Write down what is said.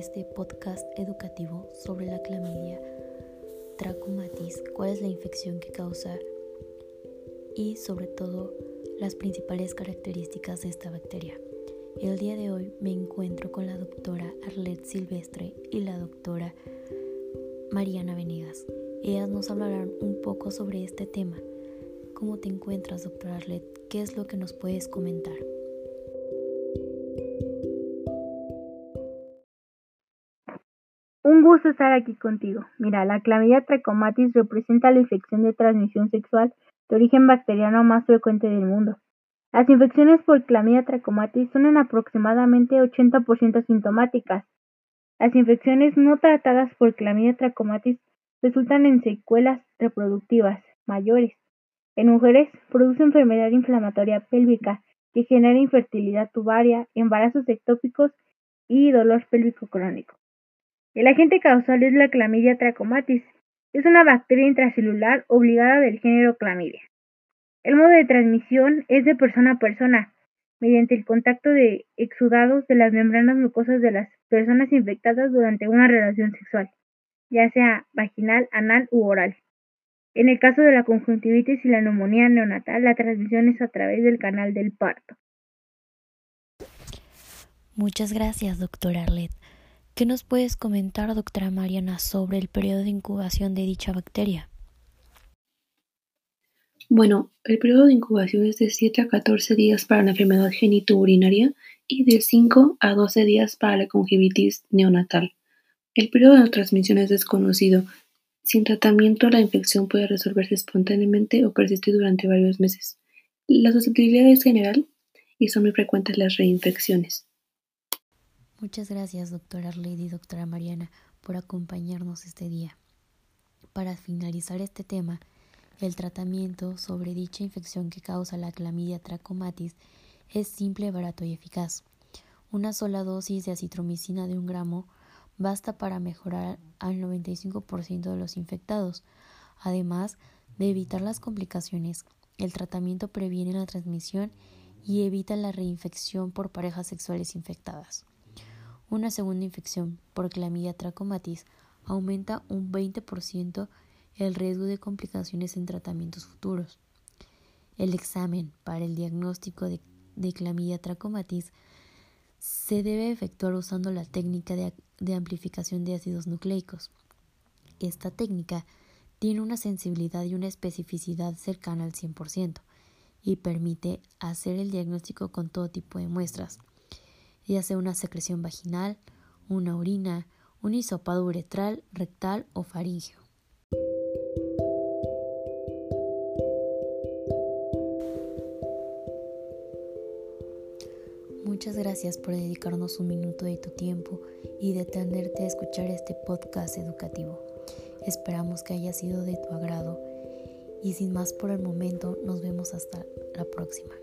este podcast educativo sobre la clamidia trachomatis, cuál es la infección que causa y sobre todo las principales características de esta bacteria. El día de hoy me encuentro con la doctora Arlette Silvestre y la doctora Mariana Venegas. Ellas nos hablarán un poco sobre este tema. ¿Cómo te encuentras, doctora Arlette? ¿Qué es lo que nos puedes comentar? Un gusto estar aquí contigo. Mira, la clamidia trachomatis representa la infección de transmisión sexual de origen bacteriano más frecuente del mundo. Las infecciones por clamidia trachomatis son en aproximadamente 80% sintomáticas. Las infecciones no tratadas por clamidia trachomatis resultan en secuelas reproductivas mayores. En mujeres produce enfermedad inflamatoria pélvica que genera infertilidad tubaria, embarazos ectópicos y dolor pélvico crónico. El agente causal es la clamidia trachomatis. Es una bacteria intracelular obligada del género clamidia. El modo de transmisión es de persona a persona, mediante el contacto de exudados de las membranas mucosas de las personas infectadas durante una relación sexual, ya sea vaginal, anal u oral. En el caso de la conjuntivitis y la neumonía neonatal, la transmisión es a través del canal del parto. Muchas gracias, doctora Arlet. ¿Qué nos puedes comentar, doctora Mariana, sobre el periodo de incubación de dicha bacteria? Bueno, el periodo de incubación es de 7 a 14 días para la enfermedad genitourinaria y de 5 a 12 días para la conjuntivitis neonatal. El periodo de transmisión es desconocido. Sin tratamiento, la infección puede resolverse espontáneamente o persistir durante varios meses. La susceptibilidad es general y son muy frecuentes las reinfecciones. Muchas gracias, doctora Lady y doctora Mariana, por acompañarnos este día. Para finalizar este tema, el tratamiento sobre dicha infección que causa la clamidia trachomatis es simple, barato y eficaz. Una sola dosis de acitromicina de un gramo basta para mejorar al 95% de los infectados. Además de evitar las complicaciones, el tratamiento previene la transmisión y evita la reinfección por parejas sexuales infectadas. Una segunda infección por clamidia trachomatis aumenta un 20% el riesgo de complicaciones en tratamientos futuros. El examen para el diagnóstico de, de clamidia trachomatis se debe efectuar usando la técnica de, de amplificación de ácidos nucleicos. Esta técnica tiene una sensibilidad y una especificidad cercana al 100% y permite hacer el diagnóstico con todo tipo de muestras, ya sea una secreción vaginal, una orina, un hisopado uretral, rectal o faríngeo. Muchas gracias por dedicarnos un minuto de tu tiempo y detenerte a escuchar este podcast educativo. Esperamos que haya sido de tu agrado y sin más por el momento nos vemos hasta la próxima.